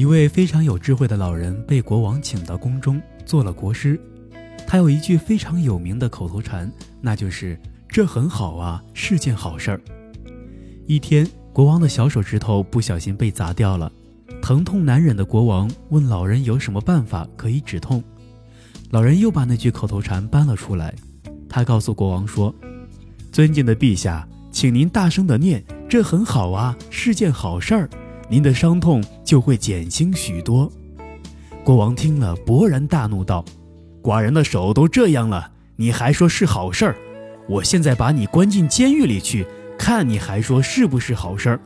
一位非常有智慧的老人被国王请到宫中做了国师，他有一句非常有名的口头禅，那就是“这很好啊，是件好事儿”。一天，国王的小手指头不小心被砸掉了，疼痛难忍的国王问老人有什么办法可以止痛。老人又把那句口头禅搬了出来，他告诉国王说：“尊敬的陛下，请您大声的念，这很好啊，是件好事儿，您的伤痛就会减轻许多。”国王听了，勃然大怒道：“寡人的手都这样了，你还说是好事儿？我现在把你关进监狱里去，看你还说是不是好事儿。”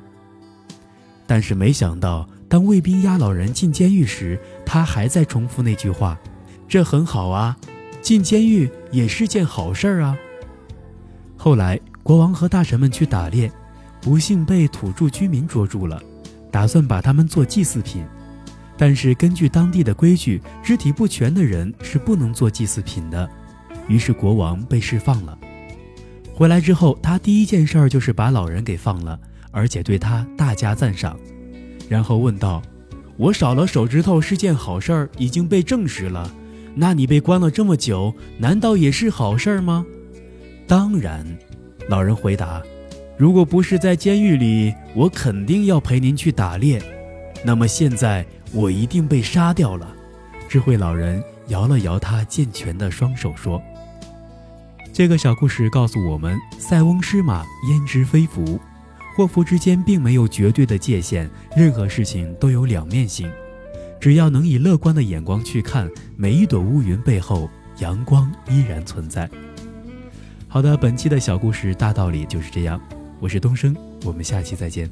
但是没想到，当卫兵押老人进监狱时，他还在重复那句话。这很好啊，进监狱也是件好事儿啊。后来，国王和大臣们去打猎，不幸被土著居民捉住了，打算把他们做祭祀品。但是根据当地的规矩，肢体不全的人是不能做祭祀品的。于是国王被释放了。回来之后，他第一件事儿就是把老人给放了，而且对他大加赞赏，然后问道：“我少了手指头是件好事儿，已经被证实了。”那你被关了这么久，难道也是好事儿吗？当然，老人回答：“如果不是在监狱里，我肯定要陪您去打猎。那么现在我一定被杀掉了。”智慧老人摇了摇他健全的双手说：“这个小故事告诉我们，塞翁失马，焉知非福。祸福之间并没有绝对的界限，任何事情都有两面性。”只要能以乐观的眼光去看，每一朵乌云背后，阳光依然存在。好的，本期的小故事大道理就是这样。我是东升，我们下期再见。